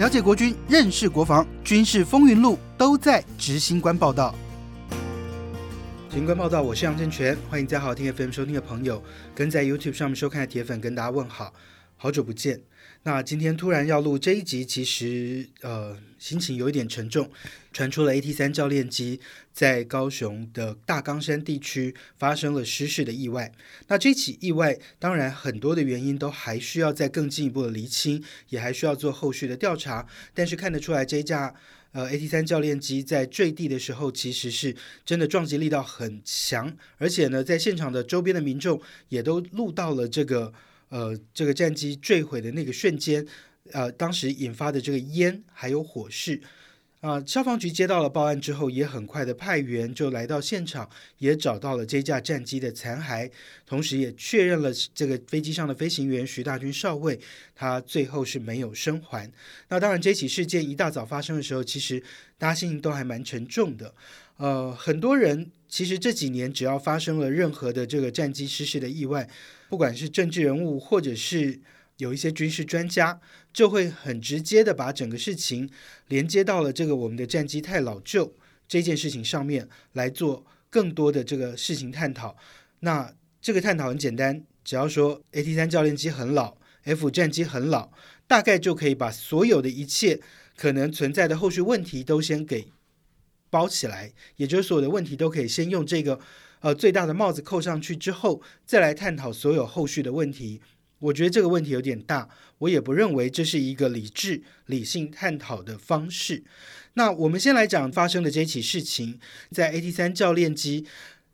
了解国军，认识国防，军事风云录都在执行官报道。执行官报道，我是杨正全，欢迎在好听 FM 收听的朋友，跟在 YouTube 上面收看的铁粉跟大家问好，好久不见。那今天突然要录这一集，其实呃心情有一点沉重。传出了 AT 三教练机在高雄的大冈山地区发生了失事的意外。那这起意外，当然很多的原因都还需要再更进一步的厘清，也还需要做后续的调查。但是看得出来，这架呃 AT 三教练机在坠地的时候，其实是真的撞击力道很强，而且呢，在现场的周边的民众也都录到了这个。呃，这个战机坠毁的那个瞬间，呃，当时引发的这个烟还有火势，啊，消防局接到了报案之后，也很快的派员就来到现场，也找到了这架战机的残骸，同时也确认了这个飞机上的飞行员徐大军少尉，他最后是没有生还。那当然，这起事件一大早发生的时候，其实大家心情都还蛮沉重的。呃，很多人其实这几年只要发生了任何的这个战机失事的意外，不管是政治人物或者是有一些军事专家，就会很直接的把整个事情连接到了这个我们的战机太老旧这件事情上面来做更多的这个事情探讨。那这个探讨很简单，只要说 AT 三教练机很老，F 战机很老，大概就可以把所有的一切可能存在的后续问题都先给。包起来，也就是所有的问题都可以先用这个呃最大的帽子扣上去之后，再来探讨所有后续的问题。我觉得这个问题有点大，我也不认为这是一个理智理性探讨的方式。那我们先来讲发生的这起事情，在 AT 三教练机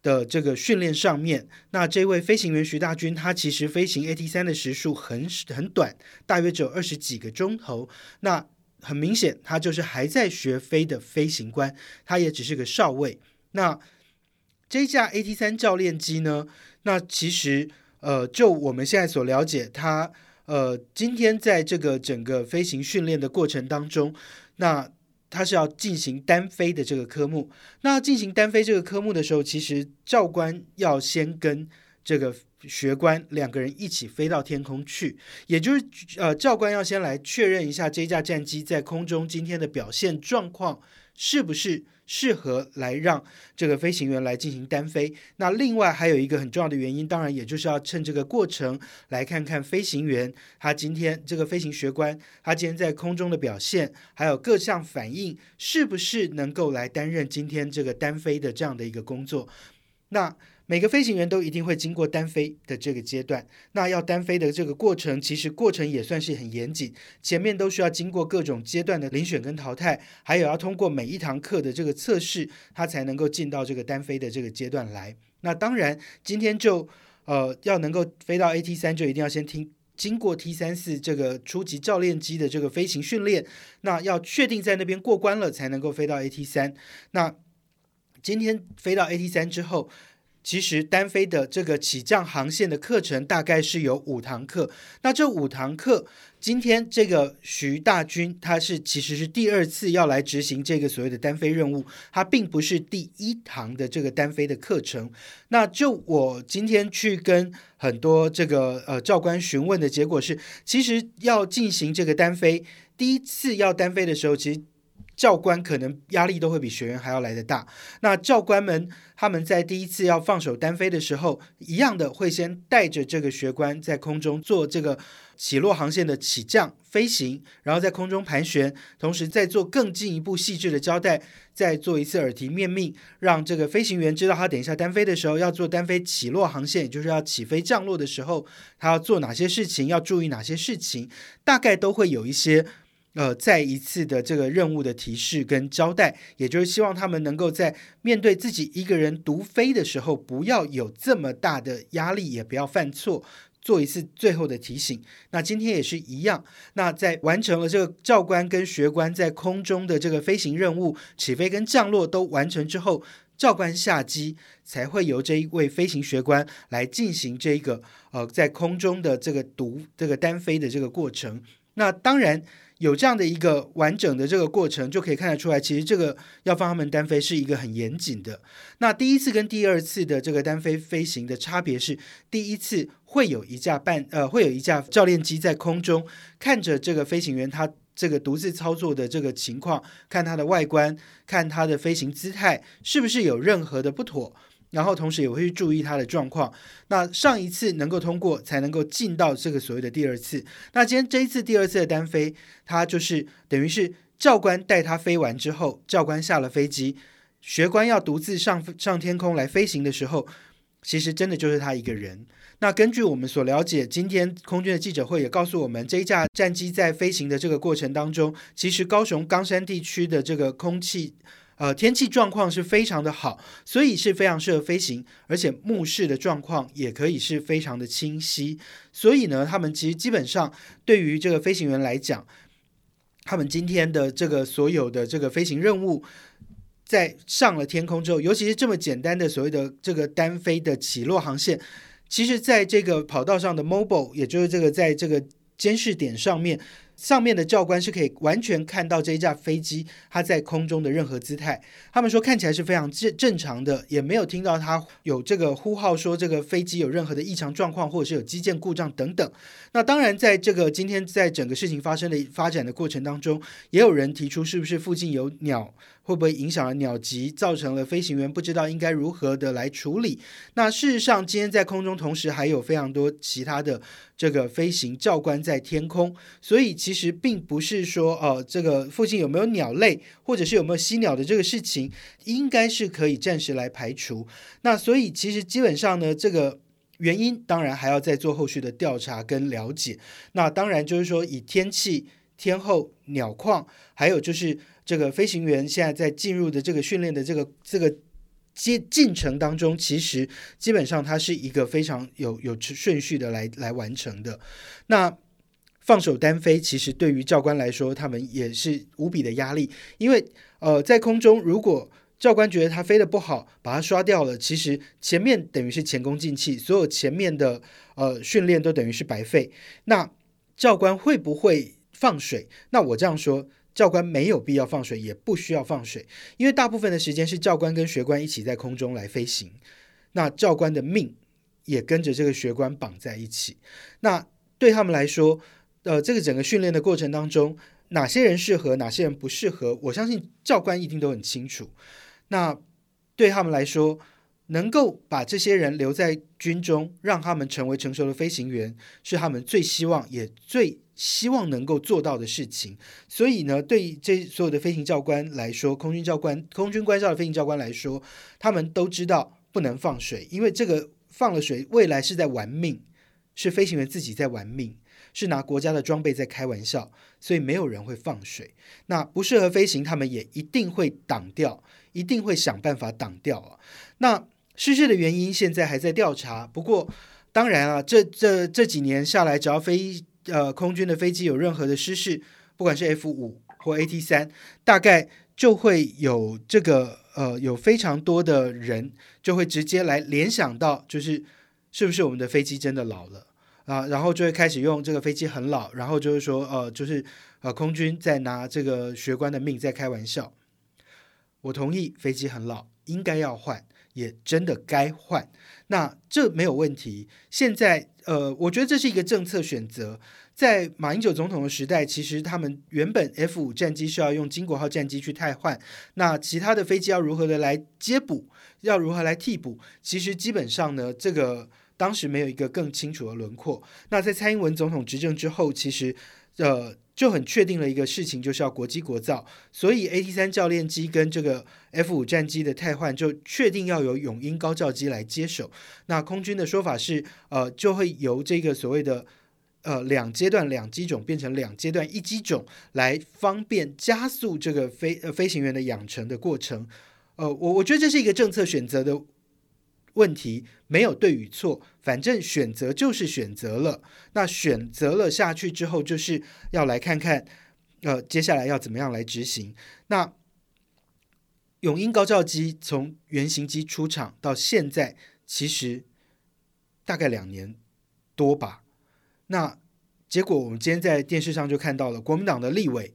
的这个训练上面，那这位飞行员徐大军，他其实飞行 AT 三的时数很很短，大约只有二十几个钟头。那很明显，他就是还在学飞的飞行官，他也只是个少尉。那这架 AT 三教练机呢？那其实，呃，就我们现在所了解，它呃，今天在这个整个飞行训练的过程当中，那它是要进行单飞的这个科目。那进行单飞这个科目的时候，其实教官要先跟这个。学官两个人一起飞到天空去，也就是呃，教官要先来确认一下这架战机在空中今天的表现状况是不是适合来让这个飞行员来进行单飞。那另外还有一个很重要的原因，当然也就是要趁这个过程来看看飞行员他今天这个飞行学官他今天在空中的表现，还有各项反应是不是能够来担任今天这个单飞的这样的一个工作。那每个飞行员都一定会经过单飞的这个阶段，那要单飞的这个过程，其实过程也算是很严谨，前面都需要经过各种阶段的遴选跟淘汰，还有要通过每一堂课的这个测试，他才能够进到这个单飞的这个阶段来。那当然，今天就呃要能够飞到 AT 三，就一定要先听经过 T 三四这个初级教练机的这个飞行训练，那要确定在那边过关了，才能够飞到 AT 三。那今天飞到 AT 三之后。其实单飞的这个起降航线的课程大概是有五堂课，那这五堂课，今天这个徐大军他是其实是第二次要来执行这个所谓的单飞任务，他并不是第一堂的这个单飞的课程。那就我今天去跟很多这个呃教官询问的结果是，其实要进行这个单飞，第一次要单飞的时候，其实。教官可能压力都会比学员还要来得大。那教官们他们在第一次要放手单飞的时候，一样的会先带着这个学官在空中做这个起落航线的起降飞行，然后在空中盘旋，同时再做更进一步细致的交代，再做一次耳提面命，让这个飞行员知道他等一下单飞的时候要做单飞起落航线，也就是要起飞降落的时候，他要做哪些事情，要注意哪些事情，大概都会有一些。呃，再一次的这个任务的提示跟交代，也就是希望他们能够在面对自己一个人独飞的时候，不要有这么大的压力，也不要犯错，做一次最后的提醒。那今天也是一样。那在完成了这个教官跟学官在空中的这个飞行任务，起飞跟降落都完成之后，教官下机才会由这一位飞行学官来进行这一个呃在空中的这个独这个单飞的这个过程。那当然。有这样的一个完整的这个过程，就可以看得出来，其实这个要放他们单飞是一个很严谨的。那第一次跟第二次的这个单飞飞行的差别是，第一次会有一架半呃会有一架教练机在空中看着这个飞行员他这个独自操作的这个情况，看它的外观，看它的飞行姿态是不是有任何的不妥，然后同时也会去注意它的状况。那上一次能够通过，才能够进到这个所谓的第二次。那今天这一次第二次的单飞，它就是等于是教官带他飞完之后，教官下了飞机，学官要独自上上天空来飞行的时候，其实真的就是他一个人。那根据我们所了解，今天空军的记者会也告诉我们，这一架战机在飞行的这个过程当中，其实高雄冈山地区的这个空气，呃，天气状况是非常的好，所以是非常适合飞行，而且目视的状况也可以是非常的清晰。所以呢，他们其实基本上对于这个飞行员来讲，他们今天的这个所有的这个飞行任务，在上了天空之后，尤其是这么简单的所谓的这个单飞的起落航线。其实，在这个跑道上的 mobile，也就是这个在这个监视点上面，上面的教官是可以完全看到这一架飞机它在空中的任何姿态。他们说看起来是非常正正常的，也没有听到它有这个呼号说这个飞机有任何的异常状况，或者是有机件故障等等。那当然，在这个今天在整个事情发生的发展的过程当中，也有人提出是不是附近有鸟。会不会影响了鸟击，造成了飞行员不知道应该如何的来处理？那事实上，今天在空中同时还有非常多其他的这个飞行教官在天空，所以其实并不是说，呃，这个附近有没有鸟类，或者是有没有吸鸟的这个事情，应该是可以暂时来排除。那所以其实基本上呢，这个原因当然还要再做后续的调查跟了解。那当然就是说，以天气、天候、鸟况，还有就是。这个飞行员现在在进入的这个训练的这个这个进进程当中，其实基本上它是一个非常有有顺序的来来完成的。那放手单飞，其实对于教官来说，他们也是无比的压力，因为呃，在空中如果教官觉得他飞得不好，把他刷掉了，其实前面等于是前功尽弃，所有前面的呃训练都等于是白费。那教官会不会放水？那我这样说。教官没有必要放水，也不需要放水，因为大部分的时间是教官跟学官一起在空中来飞行，那教官的命也跟着这个学官绑在一起。那对他们来说，呃，这个整个训练的过程当中，哪些人适合，哪些人不适合，我相信教官一定都很清楚。那对他们来说，能够把这些人留在军中，让他们成为成熟的飞行员，是他们最希望也最。希望能够做到的事情，所以呢，对这所有的飞行教官来说，空军教官、空军官校的飞行教官来说，他们都知道不能放水，因为这个放了水，未来是在玩命，是飞行员自己在玩命，是拿国家的装备在开玩笑，所以没有人会放水。那不适合飞行，他们也一定会挡掉，一定会想办法挡掉啊。那失事的原因现在还在调查，不过当然啊，这这这几年下来，只要飞。呃，空军的飞机有任何的失事，不管是 F 五或 AT 三，大概就会有这个呃，有非常多的人就会直接来联想到，就是是不是我们的飞机真的老了啊？然后就会开始用这个飞机很老，然后就是说呃，就是呃，空军在拿这个学官的命在开玩笑。我同意飞机很老，应该要换，也真的该换。那这没有问题。现在，呃，我觉得这是一个政策选择。在马英九总统的时代，其实他们原本 F 五战机是要用金国号战机去替换，那其他的飞机要如何的来接补，要如何来替补，其实基本上呢，这个当时没有一个更清楚的轮廓。那在蔡英文总统执政之后，其实，呃。就很确定了一个事情，就是要国机国造，所以 A T 三教练机跟这个 F 五战机的汰换，就确定要由永鹰高教机来接手。那空军的说法是，呃，就会由这个所谓的呃两阶段两机种变成两阶段一机种，来方便加速这个飞呃飞行员的养成的过程。呃，我我觉得这是一个政策选择的。问题没有对与错，反正选择就是选择了。那选择了下去之后，就是要来看看，呃，接下来要怎么样来执行。那永鹰高教机从原型机出厂到现在，其实大概两年多吧。那结果我们今天在电视上就看到了，国民党的立委，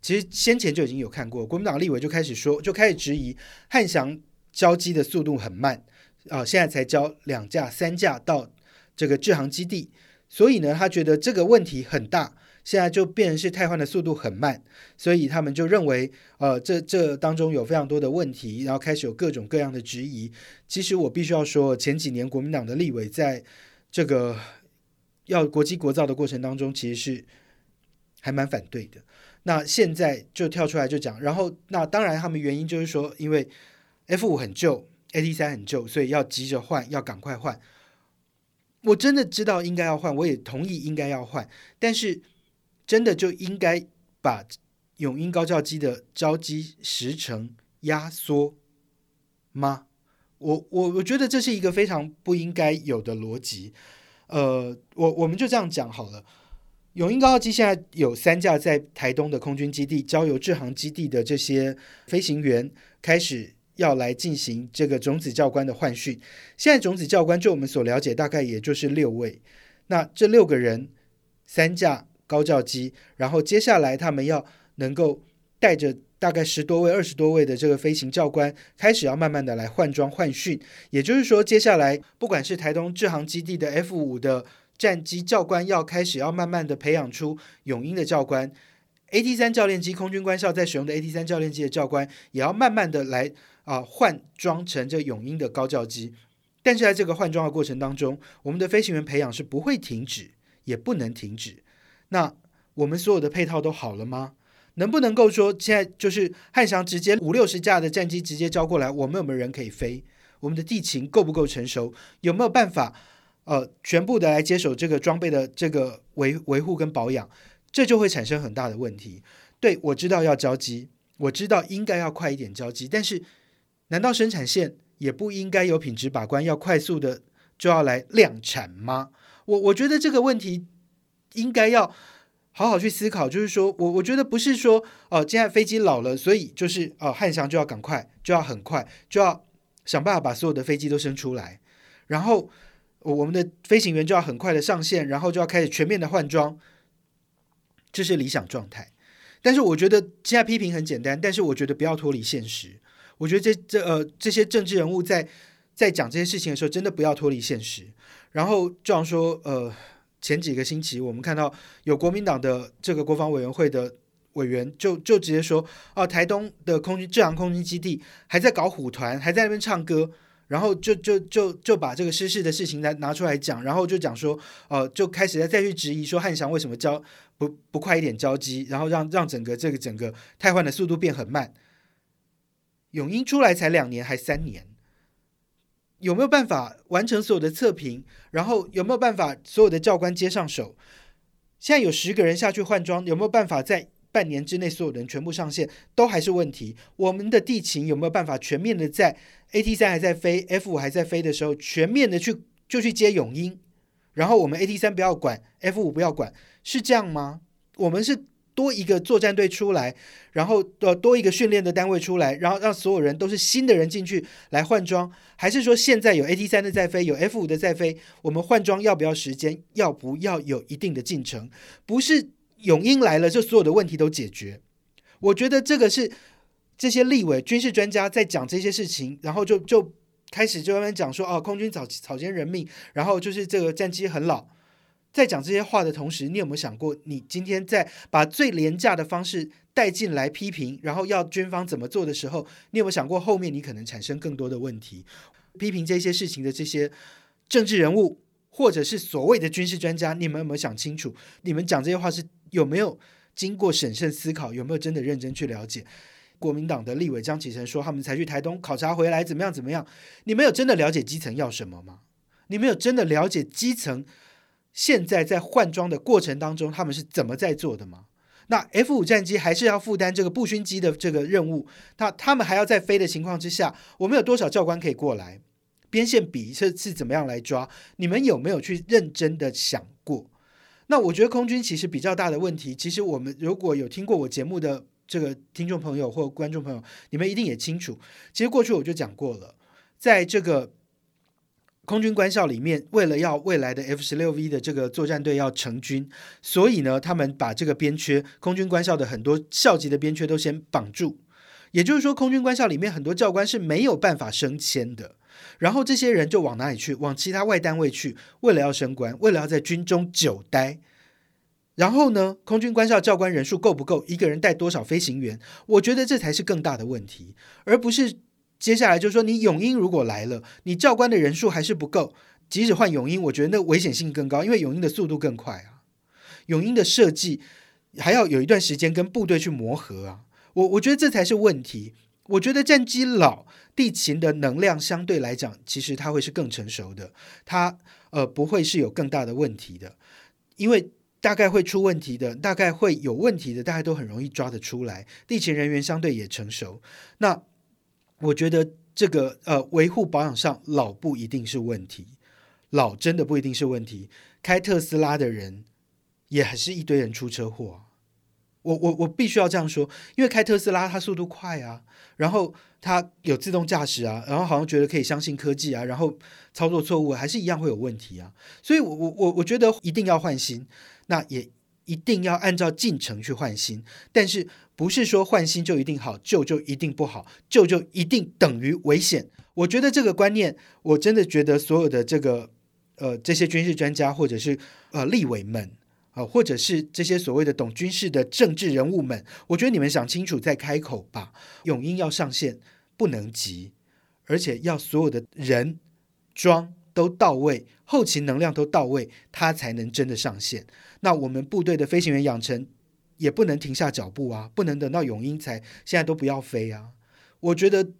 其实先前就已经有看过，国民党立委就开始说，就开始质疑汉翔交机的速度很慢。啊，现在才交两架、三架到这个制航基地，所以呢，他觉得这个问题很大。现在就变成是汰换的速度很慢，所以他们就认为，呃，这这当中有非常多的问题，然后开始有各种各样的质疑。其实我必须要说，前几年国民党的立委在这个要国际国造的过程当中，其实是还蛮反对的。那现在就跳出来就讲，然后那当然他们原因就是说，因为 F 五很旧，AT 三很旧，所以要急着换，要赶快换。我真的知道应该要换，我也同意应该要换，但是真的就应该把永鹰高教机的招机时程压缩吗？我我我觉得这是一个非常不应该有的逻辑。呃，我我们就这样讲好了。永鹰高教机现在有三架在台东的空军基地，交由制航基地的这些飞行员开始。要来进行这个种子教官的换训，现在种子教官就我们所了解，大概也就是六位。那这六个人，三架高教机，然后接下来他们要能够带着大概十多位、二十多位的这个飞行教官，开始要慢慢的来换装换训。也就是说，接下来不管是台东制航基地的 F 五的战机教官，要开始要慢慢的培养出永英的教官；AT 三教练机空军官校在使用的 AT 三教练机的教官，也要慢慢的来。啊，换装成这永鹰的高教机，但是在这个换装的过程当中，我们的飞行员培养是不会停止，也不能停止。那我们所有的配套都好了吗？能不能够说现在就是汉翔直接五六十架的战机直接交过来，我们有没有人可以飞？我们的地勤够不够成熟？有没有办法呃全部的来接手这个装备的这个维维护跟保养？这就会产生很大的问题。对我知道要交机，我知道应该要快一点交机，但是。难道生产线也不应该有品质把关，要快速的就要来量产吗？我我觉得这个问题应该要好好去思考。就是说我我觉得不是说哦，现在飞机老了，所以就是哦，汉翔就要赶快，就要很快，就要想办法把所有的飞机都生出来，然后我们的飞行员就要很快的上线，然后就要开始全面的换装，这是理想状态。但是我觉得现在批评很简单，但是我觉得不要脱离现实。我觉得这这呃这些政治人物在在讲这些事情的时候，真的不要脱离现实。然后就像说，呃，前几个星期我们看到有国民党的这个国防委员会的委员就就直接说，哦，台东的空军制航空军基地还在搞虎团，还在那边唱歌，然后就就就就把这个失事的事情来拿出来讲，然后就讲说，呃，就开始再再去质疑说汉翔为什么交不不快一点交机，然后让让整个这个整个汰换的速度变很慢。永英出来才两年还三年，有没有办法完成所有的测评？然后有没有办法所有的教官接上手？现在有十个人下去换装，有没有办法在半年之内所有人全部上线？都还是问题。我们的地勤有没有办法全面的在 AT 三还在飞，F 五还在飞的时候，全面的去就去接永鹰？然后我们 AT 三不要管，F 五不要管，是这样吗？我们是。多一个作战队出来，然后呃多一个训练的单位出来，然后让所有人都是新的人进去来换装，还是说现在有 AT 三的在飞，有 F 五的在飞，我们换装要不要时间？要不要有一定的进程？不是永英来了就所有的问题都解决。我觉得这个是这些立委、军事专家在讲这些事情，然后就就开始就慢慢讲说哦，空军草草菅人命，然后就是这个战机很老。在讲这些话的同时，你有没有想过，你今天在把最廉价的方式带进来批评，然后要军方怎么做的时候，你有没有想过后面你可能产生更多的问题？批评这些事情的这些政治人物，或者是所谓的军事专家，你们有没有想清楚？你们讲这些话是有没有经过审慎思考？有没有真的认真去了解？国民党的立委张启成说，他们才去台东考察回来，怎么样怎么样？你们有真的了解基层要什么吗？你们有真的了解基层？现在在换装的过程当中，他们是怎么在做的吗？那 F 五战机还是要负担这个步勋机的这个任务，那他们还要在飞的情况之下，我们有多少教官可以过来？边线比是是怎么样来抓？你们有没有去认真的想过？那我觉得空军其实比较大的问题，其实我们如果有听过我节目的这个听众朋友或观众朋友，你们一定也清楚。其实过去我就讲过了，在这个。空军官校里面，为了要未来的 F 十六 V 的这个作战队要成军，所以呢，他们把这个编缺，空军官校的很多校级的编缺都先绑住。也就是说，空军官校里面很多教官是没有办法升迁的。然后这些人就往哪里去？往其他外单位去，为了要升官，为了要在军中久待。然后呢，空军官校教官人数够不够？一个人带多少飞行员？我觉得这才是更大的问题，而不是接下来就说你永英如果来了，你教官的人数还是不够，即使换永英，我觉得那危险性更高，因为永英的速度更快啊。永英的设计还要有一段时间跟部队去磨合啊。我我觉得这才是问题。我觉得战机老，地勤的能量相对来讲，其实它会是更成熟的，它呃不会是有更大的问题的，因为。大概会出问题的，大概会有问题的，大家都很容易抓得出来。地勤人员相对也成熟，那我觉得这个呃维护保养上老不一定是问题，老真的不一定是问题。开特斯拉的人也还是一堆人出车祸，我我我必须要这样说，因为开特斯拉它速度快啊，然后它有自动驾驶啊，然后好像觉得可以相信科技啊，然后操作错误还是一样会有问题啊，所以我我我我觉得一定要换新。那也一定要按照进程去换新，但是不是说换新就一定好，旧就一定不好，旧就一定等于危险？我觉得这个观念，我真的觉得所有的这个呃这些军事专家，或者是呃立委们啊，或者是这些所谓的懂军事的政治人物们，我觉得你们想清楚再开口吧。永英要上线不能急，而且要所有的人装都到位，后勤能量都到位，它才能真的上线。那我们部队的飞行员养成也不能停下脚步啊，不能等到永英才现在都不要飞啊。我觉得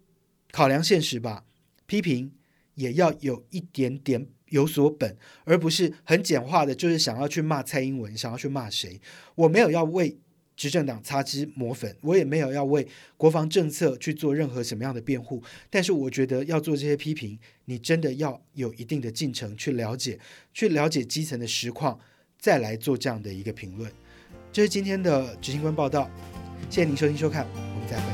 考量现实吧，批评也要有一点点有所本，而不是很简化的，就是想要去骂蔡英文，想要去骂谁。我没有要为执政党擦脂抹粉，我也没有要为国防政策去做任何什么样的辩护。但是我觉得要做这些批评，你真的要有一定的进程去了解，去了解基层的实况。再来做这样的一个评论，这是今天的执行官报道，谢谢您收听收看。我们再会